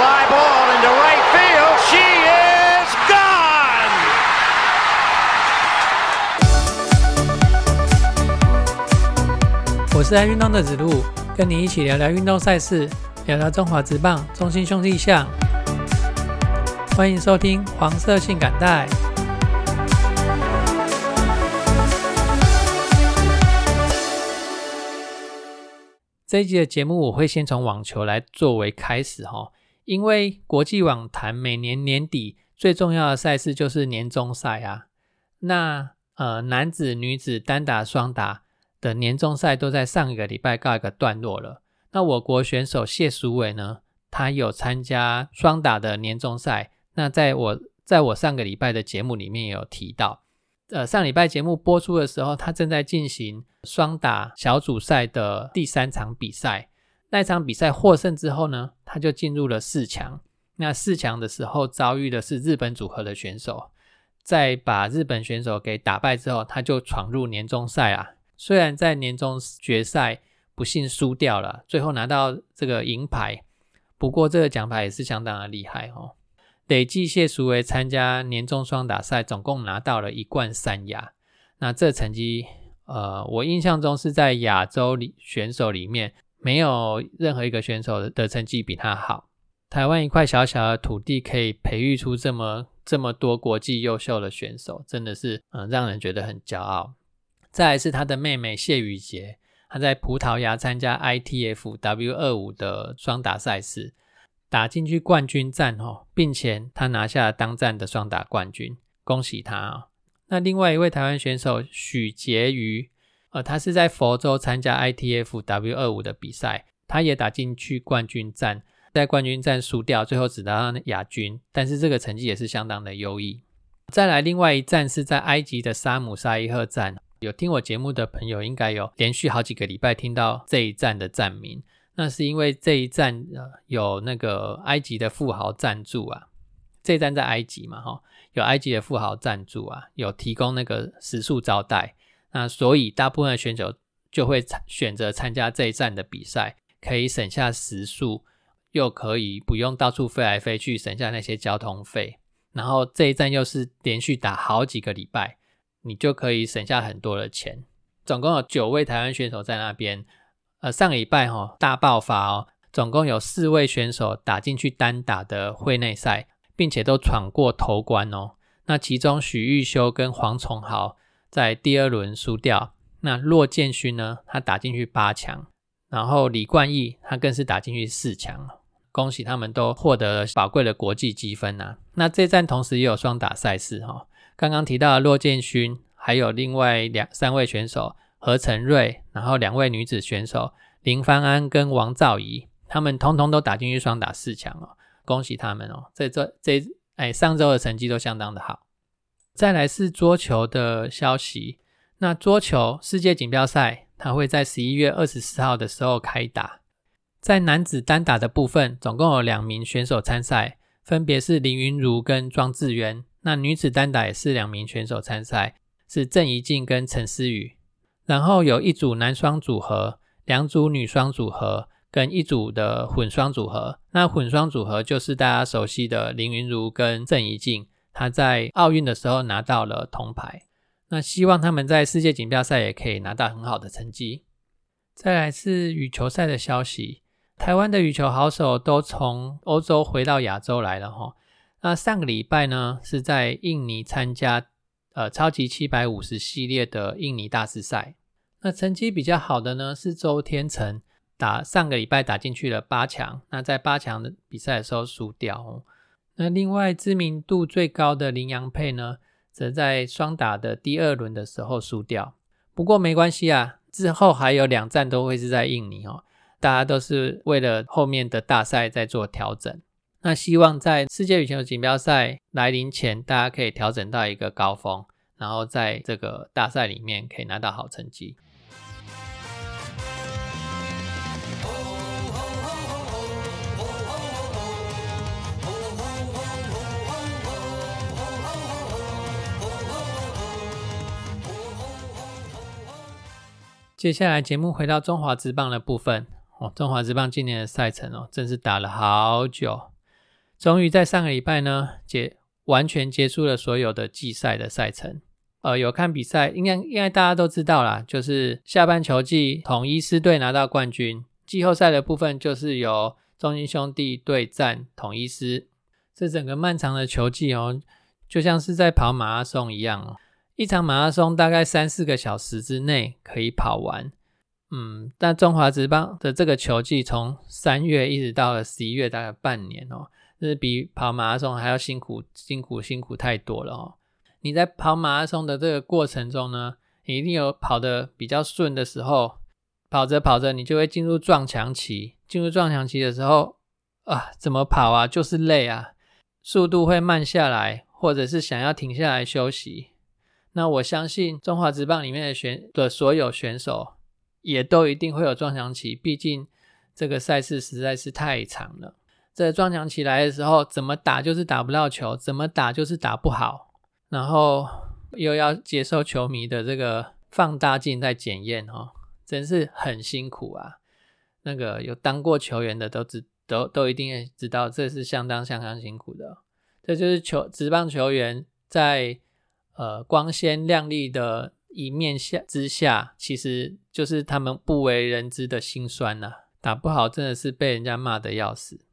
fly ball into right field. She is gone. 我是爱运动的子路，跟你一起聊聊运动赛事，聊聊中华职棒、中心兄弟象。欢迎收听黄色性感带。这一集的节目，我会先从网球来作为开始哈，因为国际网坛每年年底最重要的赛事就是年终赛啊。那呃，男子、女子单打、双打的年终赛都在上一个礼拜告一个段落了。那我国选手谢淑伟呢，他有参加双打的年终赛。那在我在我上个礼拜的节目里面有提到。呃，上礼拜节目播出的时候，他正在进行双打小组赛的第三场比赛。那场比赛获胜之后呢，他就进入了四强。那四强的时候遭遇的是日本组合的选手，在把日本选手给打败之后，他就闯入年终赛啊。虽然在年终决赛不幸输掉了，最后拿到这个银牌，不过这个奖牌也是相当的厉害哦。累计谢淑薇参加年终双打赛，总共拿到了一冠三亚。那这成绩，呃，我印象中是在亚洲里选手里面，没有任何一个选手的成绩比他好。台湾一块小小的土地，可以培育出这么这么多国际优秀的选手，真的是，嗯，让人觉得很骄傲。再来是他的妹妹谢雨洁，她在葡萄牙参加 ITF W 二五的双打赛事。打进去冠军战哦，并且他拿下了当战的双打冠军，恭喜他啊！那另外一位台湾选手许婕妤，呃，他是在佛州参加 ITF W 二五的比赛，他也打进去冠军战，在冠军战输掉，最后只拿到亚军，但是这个成绩也是相当的优异。再来，另外一站是在埃及的沙姆沙伊赫站，有听我节目的朋友应该有连续好几个礼拜听到这一站的站名。那是因为这一站有那个埃及的富豪赞助啊，这一站在埃及嘛哈，有埃及的富豪赞助啊，有提供那个食宿招待，那所以大部分的选手就会选择参加这一站的比赛，可以省下时速，又可以不用到处飞来飞去，省下那些交通费，然后这一站又是连续打好几个礼拜，你就可以省下很多的钱。总共有九位台湾选手在那边。呃，上礼拜哈大爆发哦，总共有四位选手打进去单打的会内赛，并且都闯过头关哦。那其中许玉修跟黄崇豪在第二轮输掉，那骆建勋呢，他打进去八强，然后李冠毅他更是打进去四强，恭喜他们都获得了宝贵的国际积分呐。那这站同时也有双打赛事哈，刚刚提到的骆建勋，还有另外两三位选手。何成瑞，然后两位女子选手林芳安跟王兆怡，他们通通都打进去双打四强哦，恭喜他们哦！这这这哎，上周的成绩都相当的好。再来是桌球的消息，那桌球世界锦标赛，它会在十一月二十四号的时候开打。在男子单打的部分，总共有两名选手参赛，分别是林云如跟庄智渊。那女子单打也是两名选手参赛，是郑怡静跟陈思雨。然后有一组男双组合，两组女双组合，跟一组的混双组合。那混双组合就是大家熟悉的林云如跟郑怡静，他在奥运的时候拿到了铜牌。那希望他们在世界锦标赛也可以拿到很好的成绩。再来是羽球赛的消息，台湾的羽球好手都从欧洲回到亚洲来了哈。那上个礼拜呢是在印尼参加呃超级七百五十系列的印尼大师赛。那成绩比较好的呢是周天成，打上个礼拜打进去了八强，那在八强的比赛的时候输掉。那另外知名度最高的林洋配呢，则在双打的第二轮的时候输掉。不过没关系啊，之后还有两站都会是在印尼哦，大家都是为了后面的大赛在做调整。那希望在世界羽球锦标赛来临前，大家可以调整到一个高峰，然后在这个大赛里面可以拿到好成绩。接下来节目回到中华职棒的部分哦，中华职棒今年的赛程哦，真是打了好久。终于在上个礼拜呢结完全结束了所有的季赛的赛程。呃，有看比赛，应该应该大家都知道啦，就是下半球季统一狮队拿到冠军，季后赛的部分就是由中信兄弟对战统一狮。这整个漫长的球季哦，就像是在跑马拉松一样哦，一场马拉松大概三四个小时之内可以跑完。嗯，但中华职棒的这个球季从三月一直到了十一月，大概半年哦，这是比跑马拉松还要辛苦，辛苦，辛苦太多了哦。你在跑马拉松的这个过程中呢，你一定有跑得比较顺的时候，跑着跑着你就会进入撞墙期。进入撞墙期的时候啊，怎么跑啊，就是累啊，速度会慢下来，或者是想要停下来休息。那我相信中华职棒里面的选的所有选手也都一定会有撞墙期，毕竟这个赛事实在是太长了。这撞墙期来的时候，怎么打就是打不到球，怎么打就是打不好。然后又要接受球迷的这个放大镜在检验哦，真是很辛苦啊！那个有当过球员的都知都都一定知道，这是相当相当辛苦的。这就是球职棒球员在呃光鲜亮丽的一面下之下，其实就是他们不为人知的辛酸呐。打不好真的是被人家骂的要死。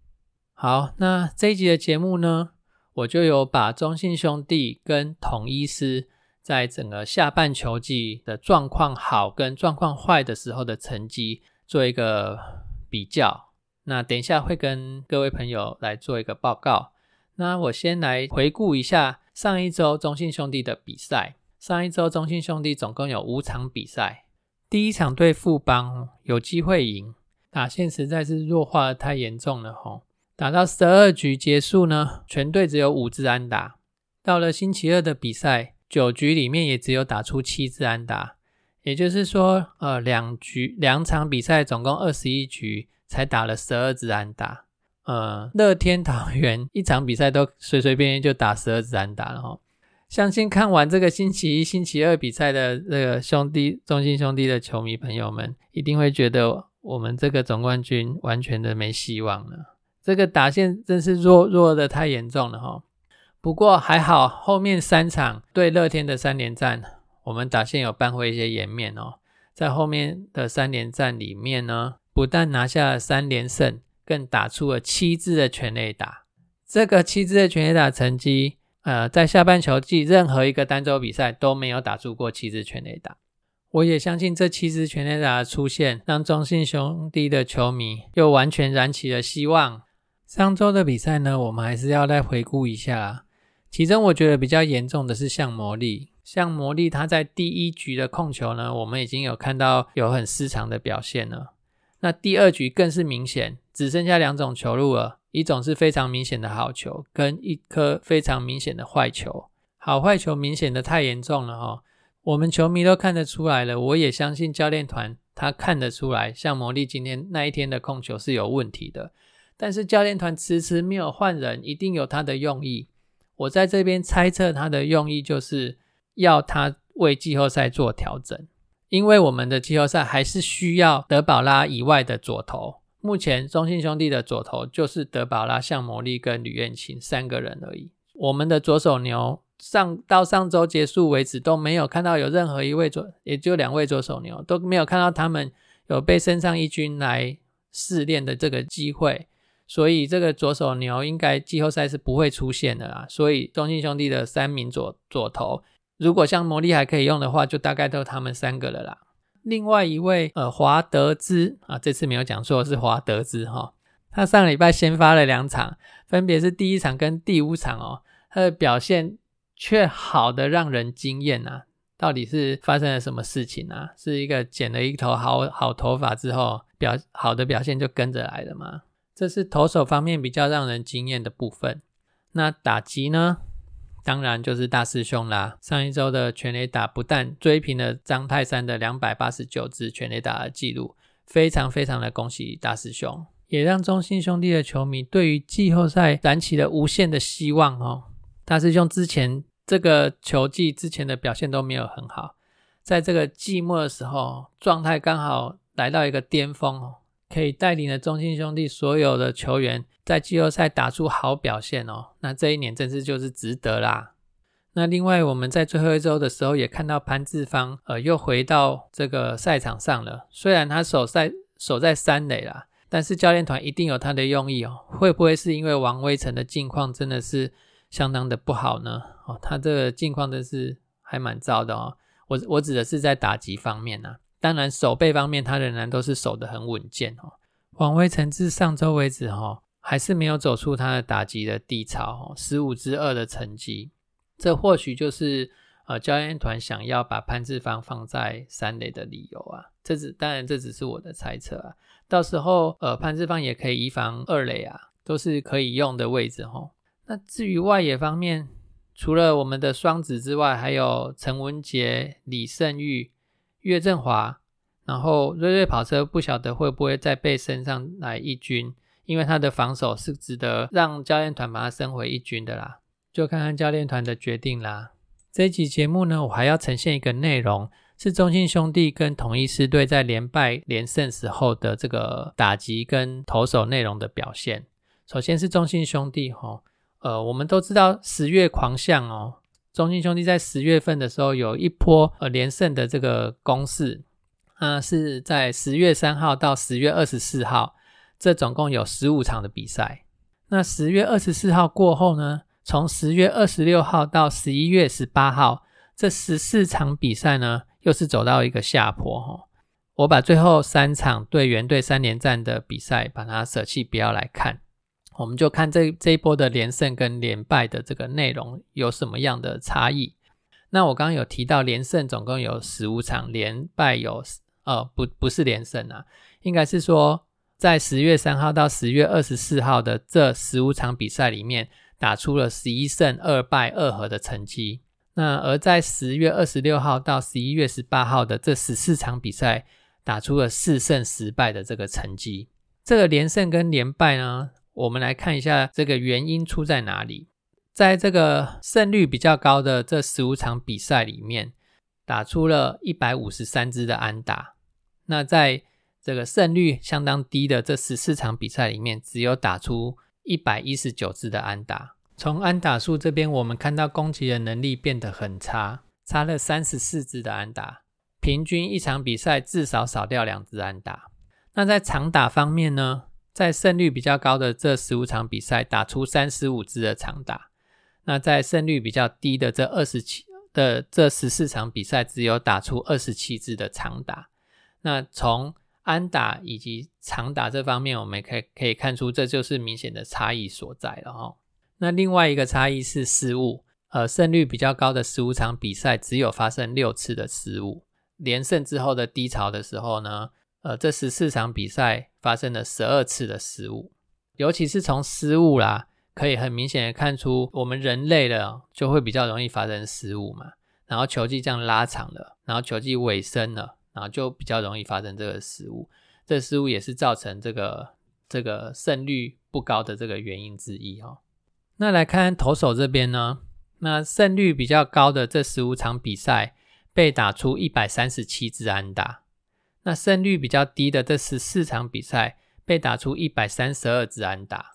好，那这一集的节目呢？我就有把中信兄弟跟统一师在整个下半球季的状况好跟状况坏的时候的成绩做一个比较。那等一下会跟各位朋友来做一个报告。那我先来回顾一下上一周中信兄弟的比赛。上一周中信兄弟总共有五场比赛，第一场对富邦有机会赢，打线实在是弱化的太严重了吼。打到十二局结束呢，全队只有五支安打。到了星期二的比赛，九局里面也只有打出七支安打，也就是说，呃，两局两场比赛总共二十一局才打了十二支安打。呃，乐天桃园一场比赛都随随便便就打十二支安打了哈。相信看完这个星期一、星期二比赛的这个兄弟中心兄弟的球迷朋友们，一定会觉得我们这个总冠军完全的没希望了。这个打线真是弱弱的太严重了哈，不过还好，后面三场对乐天的三连战，我们打线有扳回一些颜面哦。在后面的三连战里面呢，不但拿下了三连胜，更打出了七支的全垒打。这个七支的全垒打成绩，呃，在下半球季任何一个单周比赛都没有打出过七支全垒打。我也相信这七支全垒打的出现，让中信兄弟的球迷又完全燃起了希望。上周的比赛呢，我们还是要再回顾一下。其中我觉得比较严重的是像魔力，像魔力他在第一局的控球呢，我们已经有看到有很失常的表现了。那第二局更是明显，只剩下两种球路了，一种是非常明显的好球，跟一颗非常明显的坏球。好坏球明显的太严重了哈，我们球迷都看得出来了。我也相信教练团他看得出来，像魔力今天那一天的控球是有问题的。但是教练团迟迟没有换人，一定有他的用意。我在这边猜测他的用意就是要他为季后赛做调整，因为我们的季后赛还是需要德保拉以外的左投。目前中信兄弟的左投就是德保拉、向魔力跟吕彦琴三个人而已。我们的左手牛上到上周结束为止都没有看到有任何一位左，也就两位左手牛都没有看到他们有被升上一军来试炼的这个机会。所以这个左手牛应该季后赛是不会出现的啦。所以中信兄弟的三名左左投，如果像魔力还可以用的话，就大概都他们三个了啦。另外一位呃华德兹啊，这次没有讲错是华德兹哈，他上个礼拜先发了两场，分别是第一场跟第五场哦，他的表现却好的让人惊艳呐。到底是发生了什么事情啊？是一个剪了一头好好头发之后表好的表现就跟着来了吗？这是投手方面比较让人惊艳的部分。那打击呢？当然就是大师兄啦。上一周的全垒打不但追平了张泰山的两百八十九支全垒打的记录，非常非常的恭喜大师兄，也让中信兄弟的球迷对于季后赛燃起了无限的希望哦。大师兄之前这个球季之前的表现都没有很好，在这个季末的时候，状态刚好来到一个巅峰哦。可以带领着中信兄弟所有的球员在季后赛打出好表现哦。那这一年真是就是值得啦。那另外我们在最后一周的时候也看到潘志芳，呃，又回到这个赛场上了。虽然他守在守在三垒啦，但是教练团一定有他的用意哦。会不会是因为王威成的境况真的是相当的不好呢？哦，他这个境况真是还蛮糟的哦。我我指的是在打击方面呐。当然，守备方面他仍然都是守得很稳健哦。王威成至上周为止哈，还是没有走出他的打击的低潮，十五之二的成绩。这或许就是呃教练团想要把潘志芳放在三垒的理由啊。这只当然这只是我的猜测啊。到时候呃潘志芳也可以移防二垒啊，都是可以用的位置哈。那至于外野方面，除了我们的双子之外，还有陈文杰、李胜玉。岳振华，然后瑞瑞跑车不晓得会不会再被升上来一军，因为他的防守是值得让教练团把他升回一军的啦，就看看教练团的决定啦。这一集节目呢，我还要呈现一个内容，是中信兄弟跟统一狮队在连败连胜时候的这个打击跟投手内容的表现。首先是中信兄弟哈，呃，我们都知道十月狂象哦。中信兄弟在十月份的时候有一波呃连胜的这个攻势，啊是在十月三号到十月二十四号，这总共有十五场的比赛。那十月二十四号过后呢，从十月二十六号到十一月十八号，这十四场比赛呢，又是走到一个下坡哈。我把最后三场对原队三连战的比赛，把它舍弃，不要来看。我们就看这这一波的连胜跟连败的这个内容有什么样的差异。那我刚刚有提到连胜总共有十五场，连败有呃不不是连胜啊，应该是说在十月三号到十月二十四号的这十五场比赛里面打出了十一胜二败二和的成绩。那而在十月二十六号到十一月十八号的这十四场比赛打出了四胜十败的这个成绩。这个连胜跟连败呢？我们来看一下这个原因出在哪里。在这个胜率比较高的这十五场比赛里面，打出了一百五十三支的安打。那在这个胜率相当低的这十四场比赛里面，只有打出一百一十九支的安打。从安打数这边，我们看到攻击的能力变得很差，差了三十四支的安打，平均一场比赛至少少掉两支安打。那在长打方面呢？在胜率比较高的这十五场比赛，打出三十五支的长打；那在胜率比较低的这二十七的这十四场比赛，只有打出二十七支的长打。那从安打以及长打这方面，我们可以可以看出，这就是明显的差异所在了哈。那另外一个差异是失误，呃，胜率比较高的十五场比赛，只有发生六次的失误。连胜之后的低潮的时候呢？呃，这十四场比赛发生了十二次的失误，尤其是从失误啦，可以很明显的看出，我们人类的就会比较容易发生失误嘛。然后球季这样拉长了，然后球季尾声了，然后就比较容易发生这个失误。这失误也是造成这个这个胜率不高的这个原因之一哦。那来看投手这边呢，那胜率比较高的这十五场比赛，被打出一百三十七支安打。那胜率比较低的这十四场比赛，被打出一百三十二支安打，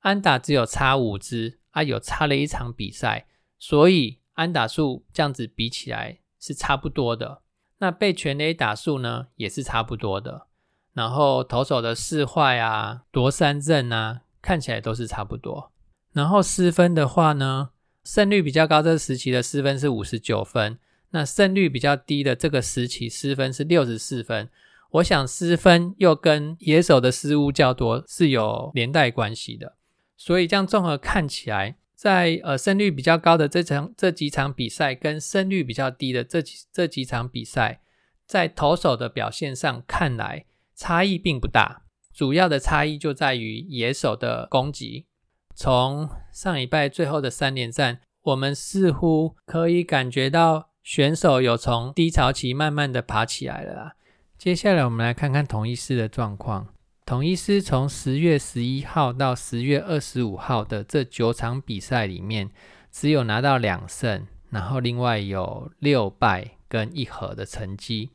安打只有差五支啊，有差了一场比赛，所以安打数这样子比起来是差不多的。那被全垒打数呢，也是差不多的。然后投手的四坏啊、夺三振啊，看起来都是差不多。然后失分的话呢，胜率比较高这时期的失分是五十九分。那胜率比较低的这个时期失分是六十四分，我想失分又跟野手的失误较多是有连带关系的，所以这样综合看起来，在呃胜率比较高的这场这几场比赛跟胜率比较低的这几这几场比赛，在投手的表现上看来差异并不大，主要的差异就在于野手的攻击。从上礼拜最后的三连战，我们似乎可以感觉到。选手有从低潮期慢慢的爬起来了。接下来我们来看看统一师的状况。统一师从十月十一号到十月二十五号的这九场比赛里面，只有拿到两胜，然后另外有六败跟一和的成绩。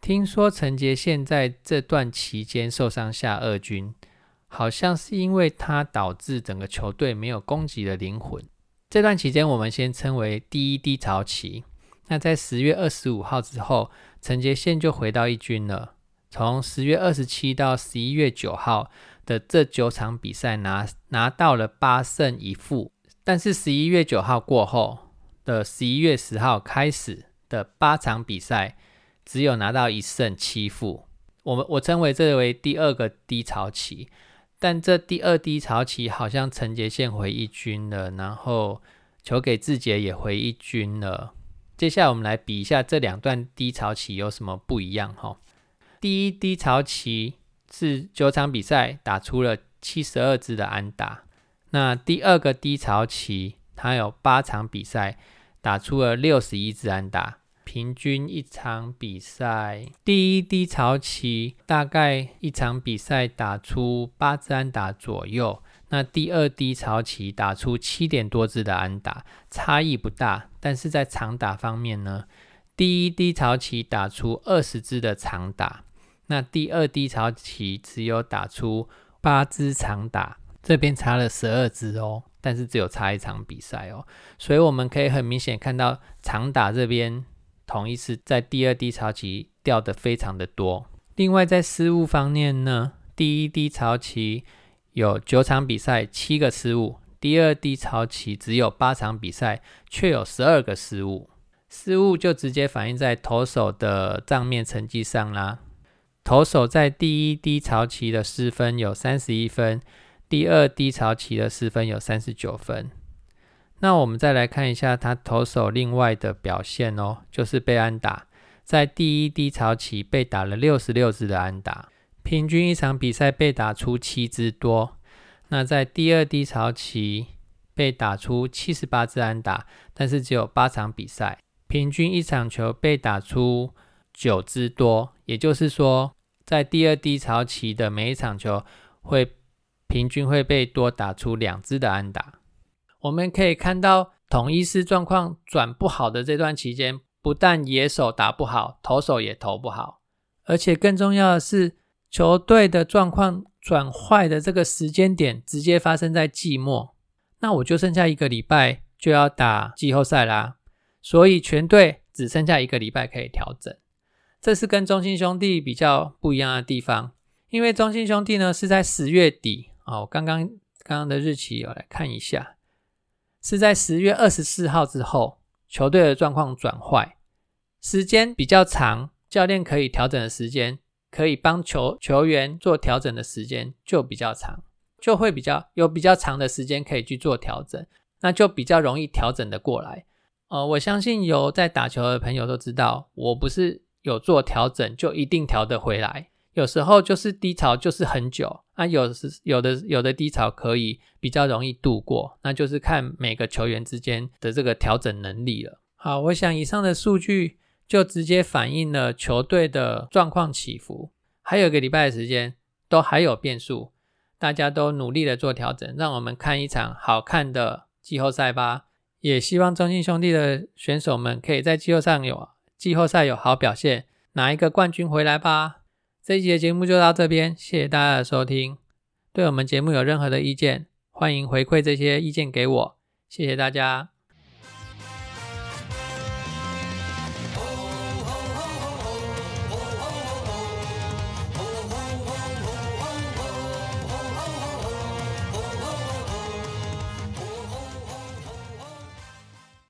听说陈杰现在这段期间受伤下二军，好像是因为他导致整个球队没有攻击的灵魂。这段期间我们先称为第一低潮期。那在十月二十五号之后，陈杰宪就回到一军了。从十月二十七到十一月九号的这九场比赛拿拿到了八胜一负，但是十一月九号过后的十一月十号开始的八场比赛，只有拿到一胜七负。我们我称为这为第二个低潮期，但这第二低潮期好像陈杰宪回一军了，然后球给志杰也回一军了。接下来我们来比一下这两段低潮期有什么不一样哈。第一低潮期是九场比赛打出了七十二支的安打，那第二个低潮期，它有八场比赛打出了六十一支安打，平均一场比赛，第一低潮期大概一场比赛打出八支安打左右，那第二低潮期打出七点多支的安打，差异不大，但是在长打方面呢，第一低潮期打出二十支的长打。那第二低潮期只有打出八支长打，这边差了十二支哦，但是只有差一场比赛哦，所以我们可以很明显看到长打这边同一次在第二低潮期掉的非常的多。另外在失误方面呢，第一低潮期有九场比赛七个失误，第二低潮期只有八场比赛却有十二个失误，失误就直接反映在投手的账面成绩上啦。投手在第一低潮期的失分有三十一分，第二低潮期的失分有三十九分。那我们再来看一下他投手另外的表现哦，就是被安打，在第一低潮期被打了六十六支的安打，平均一场比赛被打出七支多。那在第二低潮期被打出七十八支安打，但是只有八场比赛，平均一场球被打出。九支多，也就是说，在第二低潮期的每一场球会平均会被多打出两支的安打。我们可以看到，统一师状况转不好的这段期间，不但野手打不好，投手也投不好，而且更重要的是，球队的状况转坏的这个时间点直接发生在季末。那我就剩下一个礼拜就要打季后赛啦，所以全队只剩下一个礼拜可以调整。这是跟中心兄弟比较不一样的地方，因为中心兄弟呢是在十月底啊，我刚刚刚刚的日期我来看一下，是在十月二十四号之后，球队的状况转坏，时间比较长，教练可以调整的时间，可以帮球球员做调整的时间就比较长，就会比较有比较长的时间可以去做调整，那就比较容易调整的过来。呃，我相信有在打球的朋友都知道，我不是。有做调整就一定调得回来，有时候就是低潮就是很久啊，有时有的有的低潮可以比较容易度过，那就是看每个球员之间的这个调整能力了。好，我想以上的数据就直接反映了球队的状况起伏，还有个礼拜的时间都还有变数，大家都努力的做调整，让我们看一场好看的季后赛吧。也希望中信兄弟的选手们可以在季后赛有。季后赛有好表现，拿一个冠军回来吧！这一集的节目就到这边，谢谢大家的收听。对我们节目有任何的意见，欢迎回馈这些意见给我，谢谢大家。